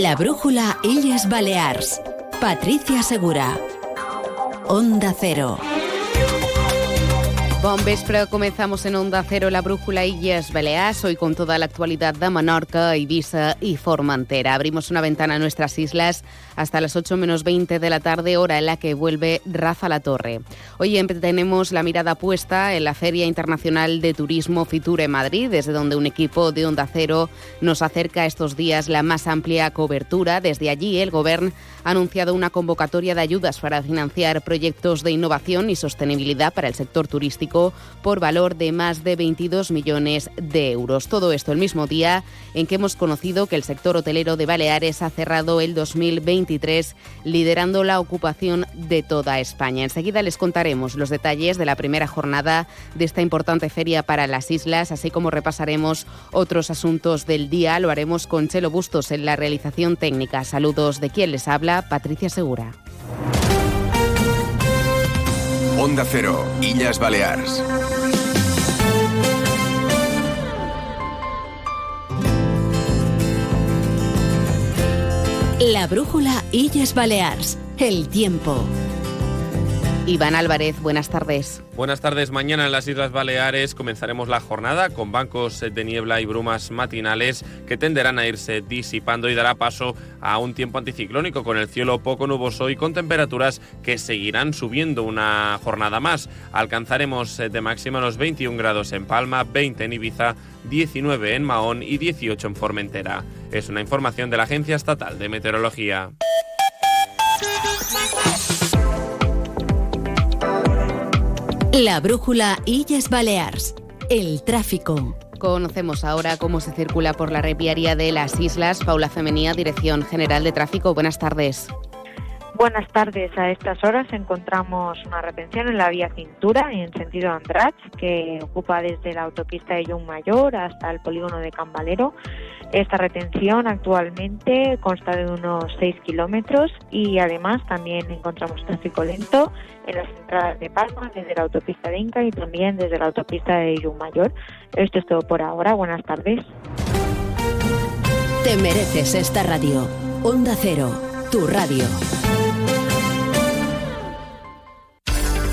La brújula Illes Balears. Patricia Segura. Onda Cero. Bon vespre, comenzamos en Onda Cero la Brújula Illes Baleares, hoy con toda la actualidad de Menorca, Ibiza y Formentera. Abrimos una ventana a nuestras islas hasta las 8 menos 20 de la tarde, hora en la que vuelve Rafa La Torre. Hoy tenemos la mirada puesta en la Feria Internacional de Turismo Fiture Madrid, desde donde un equipo de Onda Cero nos acerca estos días la más amplia cobertura. Desde allí, el Gobierno ha anunciado una convocatoria de ayudas para financiar proyectos de innovación y sostenibilidad para el sector turístico por valor de más de 22 millones de euros. Todo esto el mismo día en que hemos conocido que el sector hotelero de Baleares ha cerrado el 2023 liderando la ocupación de toda España. Enseguida les contaremos los detalles de la primera jornada de esta importante feria para las islas, así como repasaremos otros asuntos del día. Lo haremos con Chelo Bustos en la realización técnica. Saludos de quien les habla, Patricia Segura. Onda Cero, Illas Balears. La brújula Illes Balears. El tiempo. Iván Álvarez, buenas tardes. Buenas tardes. Mañana en las Islas Baleares comenzaremos la jornada con bancos de niebla y brumas matinales que tenderán a irse disipando y dará paso a un tiempo anticiclónico con el cielo poco nuboso y con temperaturas que seguirán subiendo una jornada más. Alcanzaremos de máxima los 21 grados en Palma, 20 en Ibiza, 19 en Mahón y 18 en Formentera. Es una información de la Agencia Estatal de Meteorología. La brújula Illes Balears. El tráfico. Conocemos ahora cómo se circula por la red viaria de las islas. Paula Femenía, Dirección General de Tráfico. Buenas tardes. Buenas tardes. A estas horas encontramos una retención en la vía Cintura en sentido Andrach, que ocupa desde la autopista de Mayor hasta el polígono de Cambalero. Esta retención actualmente consta de unos 6 kilómetros y además también encontramos tráfico lento en las entradas de Palma, desde la autopista de Inca y también desde la autopista de Mayor. Esto es todo por ahora. Buenas tardes. Te mereces esta radio. Onda Cero, tu radio.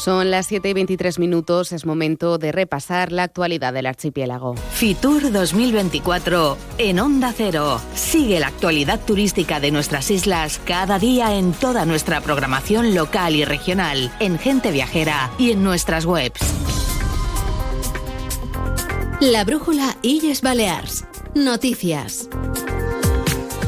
Son las 7 y 23 minutos, es momento de repasar la actualidad del archipiélago. Fitur 2024 en Onda Cero. Sigue la actualidad turística de nuestras islas cada día en toda nuestra programación local y regional, en Gente Viajera y en nuestras webs. La brújula Illes Balears. Noticias.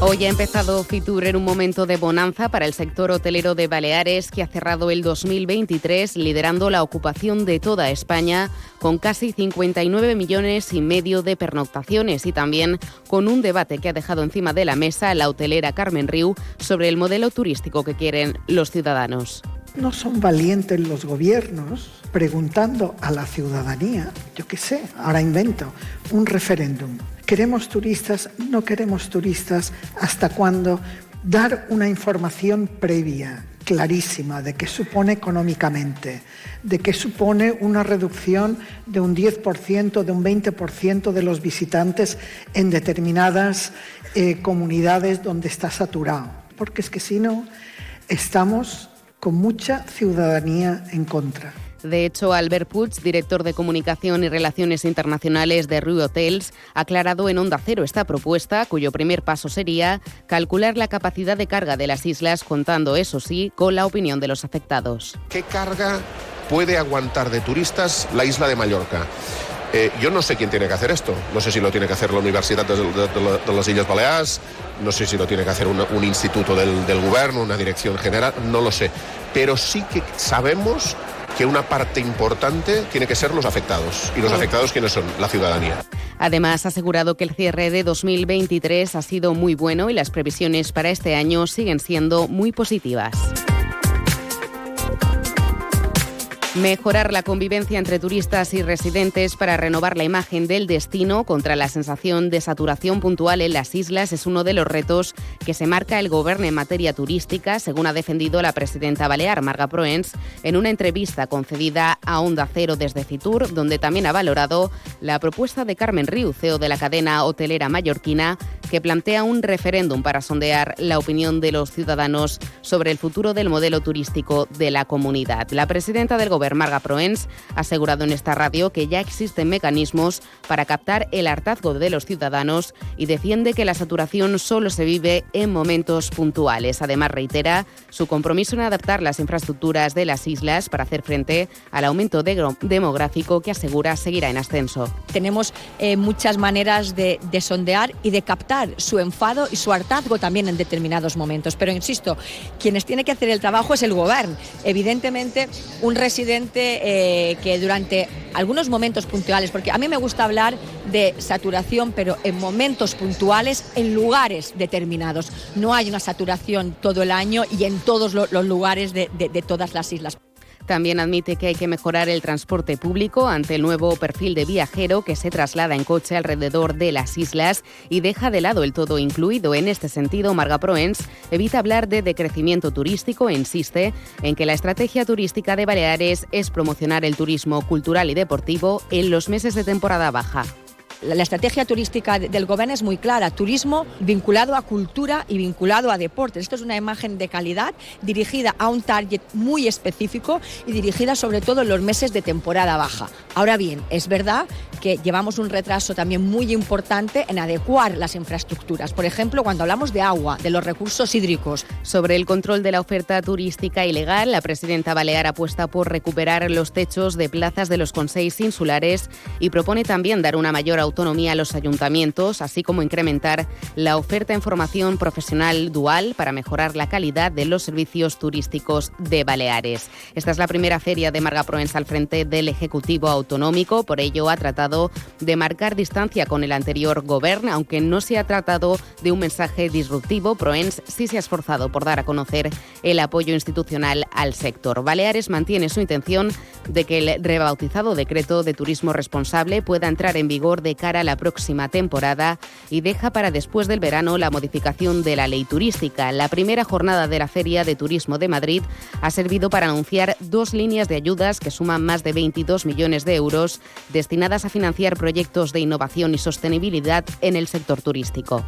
Hoy ha empezado Fitur en un momento de bonanza para el sector hotelero de Baleares, que ha cerrado el 2023 liderando la ocupación de toda España con casi 59 millones y medio de pernoctaciones y también con un debate que ha dejado encima de la mesa la hotelera Carmen Riu sobre el modelo turístico que quieren los ciudadanos. No son valientes los gobiernos preguntando a la ciudadanía, yo qué sé, ahora invento, un referéndum ¿Queremos turistas? ¿No queremos turistas? ¿Hasta cuándo? Dar una información previa, clarísima, de qué supone económicamente, de qué supone una reducción de un 10%, de un 20% de los visitantes en determinadas eh, comunidades donde está saturado. Porque es que si no, estamos con mucha ciudadanía en contra. De hecho, Albert Puig, director de Comunicación y Relaciones Internacionales de Rue Hotels, ha aclarado en Onda Cero esta propuesta, cuyo primer paso sería calcular la capacidad de carga de las islas, contando, eso sí, con la opinión de los afectados. ¿Qué carga puede aguantar de turistas la isla de Mallorca? Eh, yo no sé quién tiene que hacer esto. No sé si lo tiene que hacer la Universidad de, las Islas Baleares, no sé si lo tiene que hacer un instituto del, del gobierno, una dirección general, no lo sé. Pero sí que sabemos que una parte importante tiene que ser los afectados. ¿Y los afectados quiénes son? La ciudadanía. Además, ha asegurado que el cierre de 2023 ha sido muy bueno y las previsiones para este año siguen siendo muy positivas. Mejorar la convivencia entre turistas y residentes para renovar la imagen del destino contra la sensación de saturación puntual en las islas es uno de los retos que se marca el Gobierno en materia turística, según ha defendido la presidenta balear, Marga Proens, en una entrevista concedida a Onda Cero desde Fitur, donde también ha valorado la propuesta de Carmen Riu, CEO de la cadena hotelera mallorquina, que plantea un referéndum para sondear la opinión de los ciudadanos sobre el futuro del modelo turístico de la comunidad. La presidenta del Gobierno Marga Proens ha asegurado en esta radio que ya existen mecanismos para captar el hartazgo de los ciudadanos y defiende que la saturación solo se vive en momentos puntuales. Además, reitera su compromiso en adaptar las infraestructuras de las islas para hacer frente al aumento demográfico que asegura seguirá en ascenso. Tenemos eh, muchas maneras de, de sondear y de captar su enfado y su hartazgo también en determinados momentos. Pero insisto, quienes tienen que hacer el trabajo es el gobierno. Evidentemente, un residente eh, que durante algunos momentos puntuales, porque a mí me gusta hablar de saturación, pero en momentos puntuales, en lugares determinados. No hay una saturación todo el año y en todos los lugares de todas las islas. También admite que hay que mejorar el transporte público ante el nuevo perfil de viajero que se traslada en coche alrededor de las islas y deja de lado el todo incluido. En este sentido, Marga Proens evita hablar de decrecimiento turístico e insiste en que la estrategia turística de Baleares es promocionar el turismo cultural y deportivo en los meses de temporada baja. La estrategia turística del gobierno es muy clara, turismo vinculado a cultura y vinculado a deportes. Esto es una imagen de calidad dirigida a un target muy específico y dirigida sobre todo en los meses de temporada baja. Ahora bien, es verdad que llevamos un retraso también muy importante en adecuar las infraestructuras. Por ejemplo, cuando hablamos de agua, de los recursos hídricos. Sobre el control de la oferta turística ilegal, la presidenta Balear apuesta por recuperar los techos de plazas de los consejos insulares y propone también dar una mayor autonomía autonomía a los ayuntamientos, así como incrementar la oferta en formación profesional dual para mejorar la calidad de los servicios turísticos de Baleares. Esta es la primera feria de Marga Proens al frente del Ejecutivo Autonómico, por ello ha tratado de marcar distancia con el anterior gobierno, aunque no se ha tratado de un mensaje disruptivo, Proens sí se ha esforzado por dar a conocer el apoyo institucional al sector. Baleares mantiene su intención de que el rebautizado decreto de turismo responsable pueda entrar en vigor de cara a la próxima temporada y deja para después del verano la modificación de la ley turística. La primera jornada de la Feria de Turismo de Madrid ha servido para anunciar dos líneas de ayudas que suman más de 22 millones de euros destinadas a financiar proyectos de innovación y sostenibilidad en el sector turístico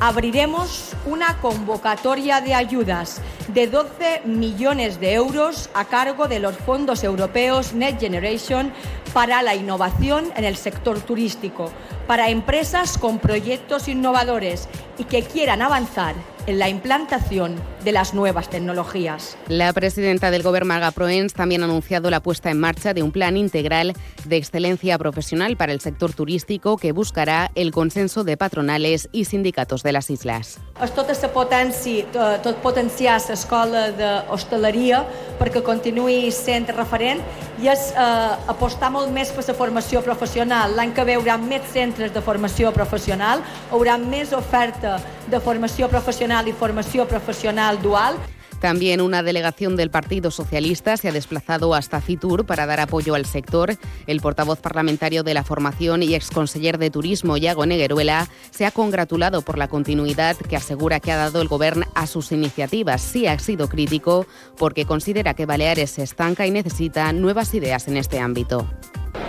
abriremos una convocatoria de ayudas de 12 millones de euros a cargo de los fondos europeos Next Generation para la innovación en el sector turístico, para empresas con proyectos innovadores y que quieran avanzar en la implantación de las nuevas tecnologías. La presidenta del Gobierno, Marga Proens, también ha anunciado la puesta en marcha de un plan integral de excelencia profesional para el sector turístico que buscará el consenso de patronales y sindicatos de las islas. És tota la potència, tot potenciar l'escola d'hostaleria perquè continuï sent referent i és eh, apostar molt més per la formació professional. L'any que ve hi haurà més centres de formació professional, hi haurà més oferta de formació professional y formación profesional dual. También una delegación del Partido Socialista se ha desplazado hasta Fitur para dar apoyo al sector. El portavoz parlamentario de la formación y exconseller de Turismo, Iago Negueruela, se ha congratulado por la continuidad que asegura que ha dado el Gobierno a sus iniciativas. Sí ha sido crítico porque considera que Baleares se estanca y necesita nuevas ideas en este ámbito.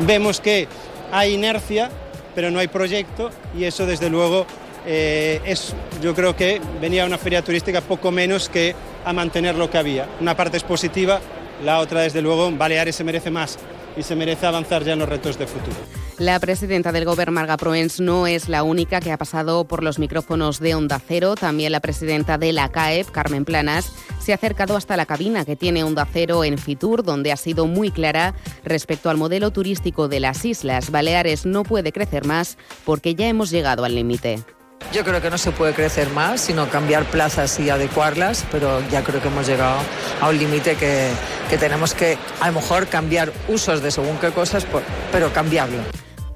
Vemos que hay inercia, pero no hay proyecto y eso desde luego eh, es, yo creo que venía una feria turística poco menos que a mantener lo que había. Una parte es positiva, la otra, desde luego, Baleares se merece más y se merece avanzar ya en los retos de futuro. La presidenta del Gobierno, Marga Proens, no es la única que ha pasado por los micrófonos de Onda Cero. También la presidenta de la CAEP, Carmen Planas, se ha acercado hasta la cabina que tiene Onda Cero en Fitur, donde ha sido muy clara respecto al modelo turístico de las islas. Baleares no puede crecer más porque ya hemos llegado al límite. Yo creo que no se puede crecer más, sino cambiar plazas y adecuarlas, pero ya creo que hemos llegado a un límite que, que tenemos que a lo mejor cambiar usos de según qué cosas, pero cambiarlo.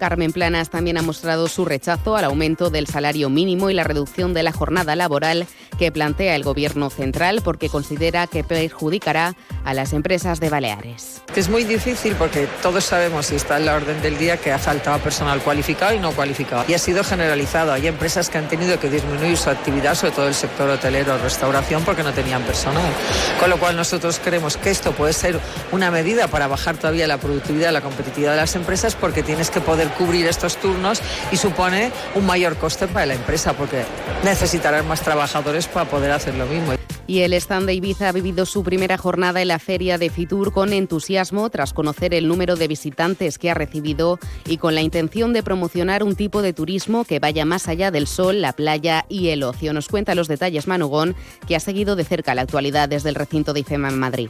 Carmen Planas también ha mostrado su rechazo al aumento del salario mínimo y la reducción de la jornada laboral que plantea el Gobierno central porque considera que perjudicará a las empresas de Baleares. Es muy difícil porque todos sabemos y está en la orden del día que ha faltado personal cualificado y no cualificado. Y ha sido generalizado. Hay empresas que han tenido que disminuir su actividad, sobre todo el sector hotelero, restauración, porque no tenían personal. Con lo cual nosotros creemos que esto puede ser una medida para bajar todavía la productividad, la competitividad de las empresas, porque tienes que poder cubrir estos turnos y supone un mayor coste para la empresa, porque necesitarán más trabajadores para poder hacer lo mismo. Y el stand de Ibiza ha vivido su primera jornada en la feria de Fitur con entusiasmo tras conocer el número de visitantes que ha recibido y con la intención de promocionar un tipo de turismo que vaya más allá del sol, la playa y el ocio. Nos cuenta los detalles Manugón, que ha seguido de cerca la actualidad desde el recinto de IFEMA en Madrid.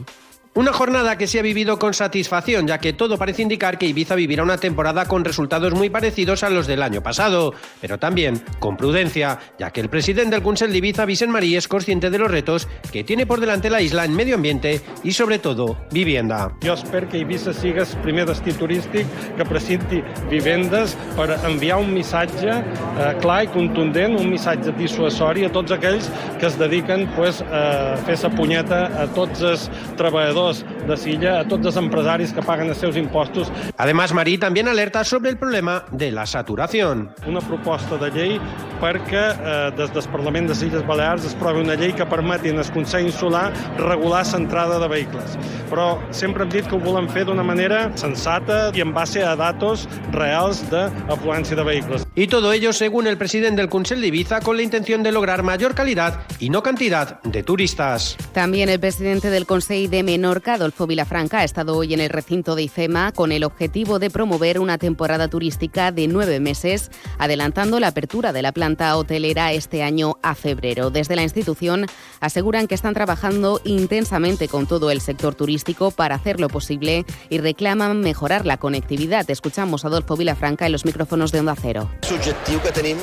Una jornada que se ha vivido con satisfacción, ya que todo parece indicar que Ibiza vivirá una temporada con resultados muy parecidos a los del año pasado, pero también con prudencia, ya que el presidente del Consell de Ibiza, Vicent Marí, es consciente de los retos que tiene por delante la isla en medio ambiente y, sobre todo, vivienda. Jo espero que Ibiza sigui el primer destí turístic que presenti vivendes per enviar un missatge eh, clar i contundent, un missatge dissuasori a tots aquells que es dediquen pues, a fer sa punyeta a tots els treballadors de Silla, a tots els empresaris que paguen els seus impostos. Además, Marí también alerta sobre el problema de la saturación. Una proposta de llei perquè eh, des del Parlament de Illes Balears es provi una llei que permeti al Consell Insular regular l'entrada de vehicles. Però sempre hem dit que ho volem fer d'una manera sensata i en base a datos reals d'afluència de vehicles. Y todo ello, según el presidente del Consell de Ibiza, con la intención de lograr mayor calidad y no cantidad de turistas. También el presidente del Consejo de Adolfo Vilafranca, ha estado hoy en el recinto de IFEMA con el objetivo de promover una temporada turística de nueve meses, adelantando la apertura de la planta hotelera este año a febrero. Desde la institución aseguran que están trabajando intensamente con todo el sector turístico para hacerlo posible y reclaman mejorar la conectividad. Escuchamos a Adolfo Vilafranca en los micrófonos de Onda Cero. L'objectiu que tenim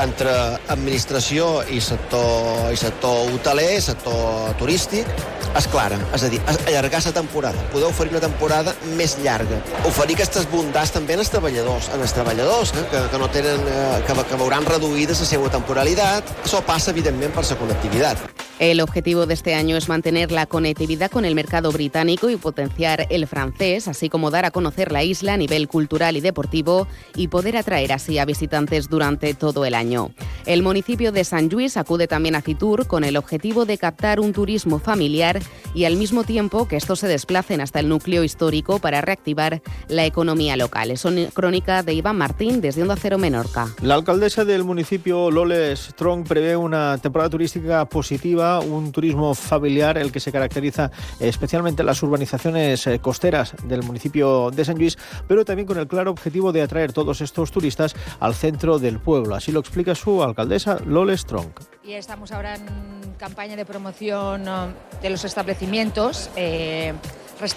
entre administració i sector, i sector hoteler, sector turístic, és clara. És a dir, allargar la temporada, poder oferir una temporada més llarga. Oferir aquestes bondats també als treballadors, en els treballadors, eh, que, que, no tenen, eh, que, que veuran reduïda la seva temporalitat. Això passa, evidentment, per la connectivitat. El objetivo de este año es mantener la conectividad con el mercado británico y potenciar el francés, así como dar a conocer la isla a nivel cultural y deportivo y poder atraer así a visitantes durante todo el año. El municipio de San Luis acude también a Fitur con el objetivo de captar un turismo familiar y al mismo tiempo que estos se desplacen hasta el núcleo histórico para reactivar la economía local. Es una crónica de Iván Martín desde Onda Cero Menorca. La alcaldesa del municipio Lole Strong prevé una temporada turística positiva un turismo familiar, el que se caracteriza especialmente en las urbanizaciones eh, costeras del municipio de San Luis, pero también con el claro objetivo de atraer todos estos turistas al centro del pueblo. Así lo explica su alcaldesa Lole Strong. Y estamos ahora en campaña de promoción de los establecimientos eh,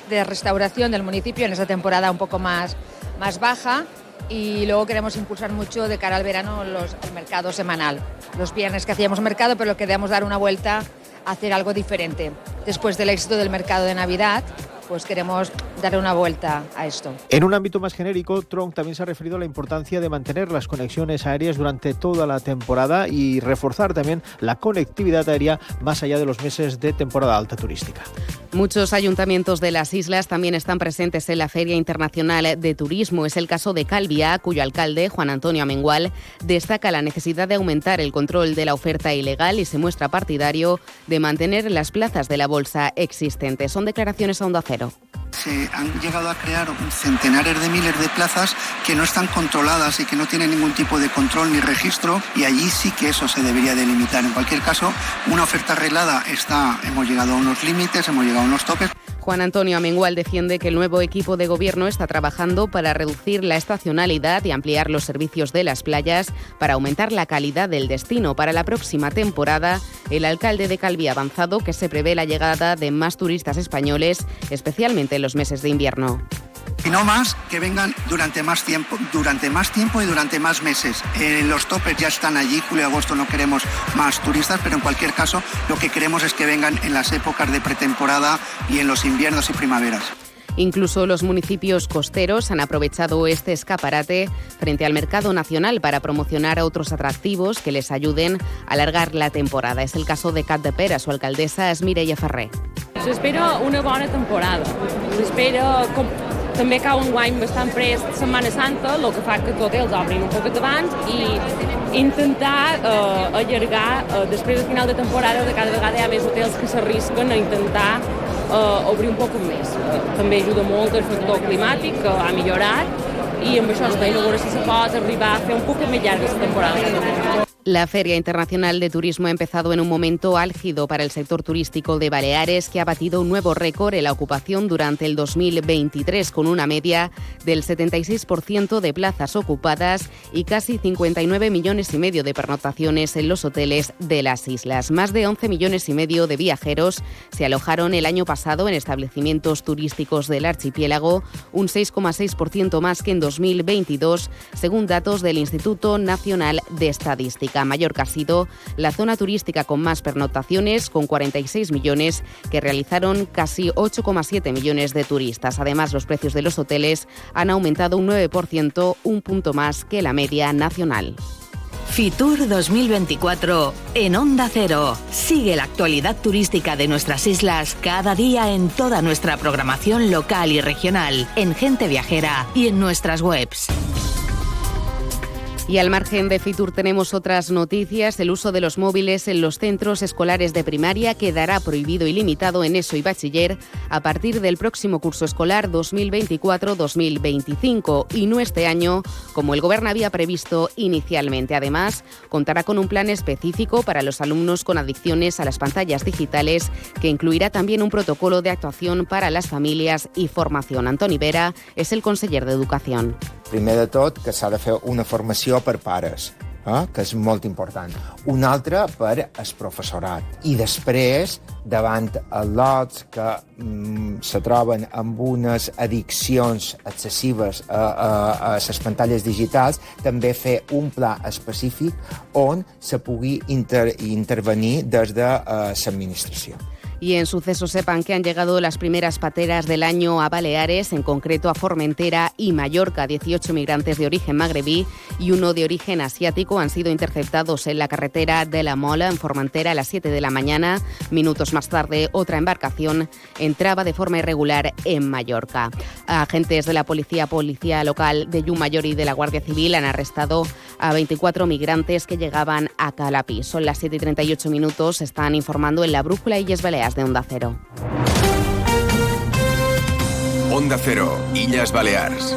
de restauración del municipio en esa temporada un poco más, más baja y luego queremos impulsar mucho de cara al verano los, el mercado semanal. Los viernes que hacíamos mercado, pero queremos dar una vuelta a hacer algo diferente. Después del éxito del mercado de Navidad, pues queremos dar una vuelta a esto. En un ámbito más genérico, Trump también se ha referido a la importancia de mantener las conexiones aéreas durante toda la temporada y reforzar también la conectividad aérea más allá de los meses de temporada alta turística. Muchos ayuntamientos de las islas también están presentes en la Feria Internacional de Turismo. Es el caso de Calvia, cuyo alcalde, Juan Antonio Amengual, destaca la necesidad de aumentar el control de la oferta ilegal y se muestra partidario de mantener las plazas de la bolsa existentes. Son declaraciones a Onda Cero. Se han llegado a crear centenares de miles de plazas que no están controladas y que no tienen ningún tipo de control ni registro y allí sí que eso se debería delimitar. En cualquier caso, una oferta arreglada está, hemos llegado a unos límites, hemos llegado a unos topes. Juan Antonio Amengual defiende que el nuevo equipo de gobierno está trabajando para reducir la estacionalidad y ampliar los servicios de las playas para aumentar la calidad del destino. Para la próxima temporada, el alcalde de Calvi ha avanzado que se prevé la llegada de más turistas españoles, especialmente en los meses de invierno. Y no más que vengan durante más tiempo, durante más tiempo y durante más meses. Eh, los topes ya están allí, julio y agosto no queremos más turistas, pero en cualquier caso lo que queremos es que vengan en las épocas de pretemporada y en los inviernos y primaveras. Incluso los municipios costeros han aprovechado este escaparate frente al mercado nacional para promocionar otros atractivos que les ayuden a alargar la temporada. Es el caso de Cat de Pera, su alcaldesa es Mireia Ferrer. S'espera una bona temporada. S'espera també cau un guany bastant pres Setmana Santa, el que fa que els hotels obrin un poquet abans i intentar eh, allargar, eh, després del final de temporada, de cada vegada hi ha més hotels que s'arrisquen a intentar eh, obrir un poc més. També ajuda molt el factor climàtic, que ha millorat, i amb això es veia a veure si se pot arribar a fer un poc més llarga aquesta temporada. La Feria Internacional de Turismo ha empezado en un momento álgido para el sector turístico de Baleares, que ha batido un nuevo récord en la ocupación durante el 2023, con una media del 76% de plazas ocupadas y casi 59 millones y medio de pernotaciones en los hoteles de las islas. Más de 11 millones y medio de viajeros se alojaron el año pasado en establecimientos turísticos del archipiélago, un 6,6% más que en 2022, según datos del Instituto Nacional de Estadística. Mallorca ha sido la zona turística con más pernotaciones, con 46 millones, que realizaron casi 8,7 millones de turistas. Además, los precios de los hoteles han aumentado un 9%, un punto más que la media nacional. Fitur 2024 en Onda Cero. Sigue la actualidad turística de nuestras islas cada día en toda nuestra programación local y regional, en Gente Viajera y en nuestras webs. Y al margen de Fitur tenemos otras noticias. El uso de los móviles en los centros escolares de primaria quedará prohibido y limitado en ESO y bachiller a partir del próximo curso escolar 2024-2025 y no este año, como el Gobierno había previsto inicialmente. Además, contará con un plan específico para los alumnos con adicciones a las pantallas digitales que incluirá también un protocolo de actuación para las familias y formación. Antoni Vera es el conseller de Educación. Primer de tot, que s'ha de fer una formació per pares, eh? que és molt important. Una altra per el professorat. I després, davant els lots que mm, se troben amb unes addiccions excessives a, a, a les pantalles digitals, també fer un pla específic on se pugui inter, intervenir des de uh. Y en suceso sepan que han llegado las primeras pateras del año a Baleares, en concreto a Formentera y Mallorca. 18 migrantes de origen magrebí y uno de origen asiático han sido interceptados en la carretera de La Mola, en Formentera, a las 7 de la mañana. Minutos más tarde, otra embarcación entraba de forma irregular en Mallorca. Agentes de la Policía Policía Local de Yumayor y de la Guardia Civil han arrestado a 24 migrantes que llegaban a Calapí. Son las 7 y 38 minutos. Están informando en la Brújula Illes Baleares de Onda Cero. Onda Cero, Illas Baleares.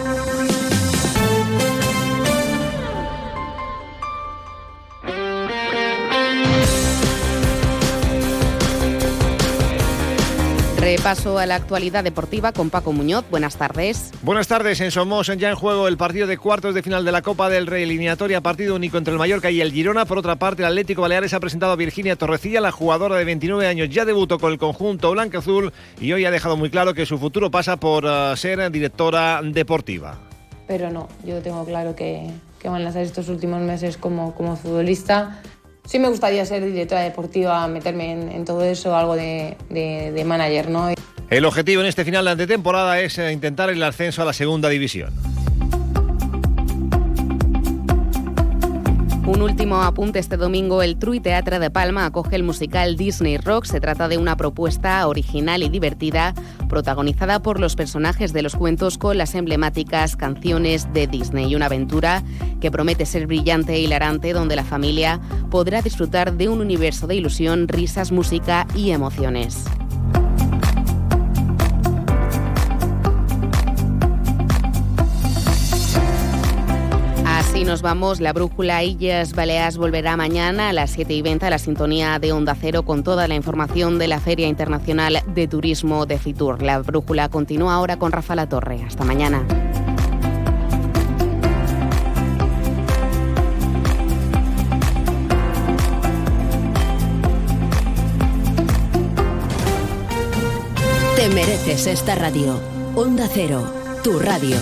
Repaso a la actualidad deportiva con Paco Muñoz. Buenas tardes. Buenas tardes. En Somos ya en juego el partido de cuartos de final de la Copa del Rey, eliminatoria partido único entre el Mallorca y el Girona. Por otra parte, el Atlético Baleares ha presentado a Virginia Torrecilla, la jugadora de 29 años, ya debutó con el conjunto blanco-azul y hoy ha dejado muy claro que su futuro pasa por uh, ser directora deportiva. Pero no, yo tengo claro que, que van a ser estos últimos meses como, como futbolista sí me gustaría ser directora deportiva, meterme en, todo eso, algo de, de, de, manager, ¿no? El objetivo en este final de temporada es eh, intentar el ascenso a la segunda división. Un último apunte este domingo, el Trui Teatre de Palma acoge el musical Disney Rock. Se trata de una propuesta original y divertida, protagonizada por los personajes de los cuentos con las emblemáticas canciones de Disney. Una aventura que promete ser brillante e hilarante, donde la familia podrá disfrutar de un universo de ilusión, risas, música y emociones. Nos vamos. La brújula Illes Baleares volverá mañana a las 7 y 20 a la sintonía de Onda Cero con toda la información de la Feria Internacional de Turismo de Fitur. La brújula continúa ahora con Rafa La Torre. Hasta mañana. Te mereces esta radio. Onda Cero, tu radio.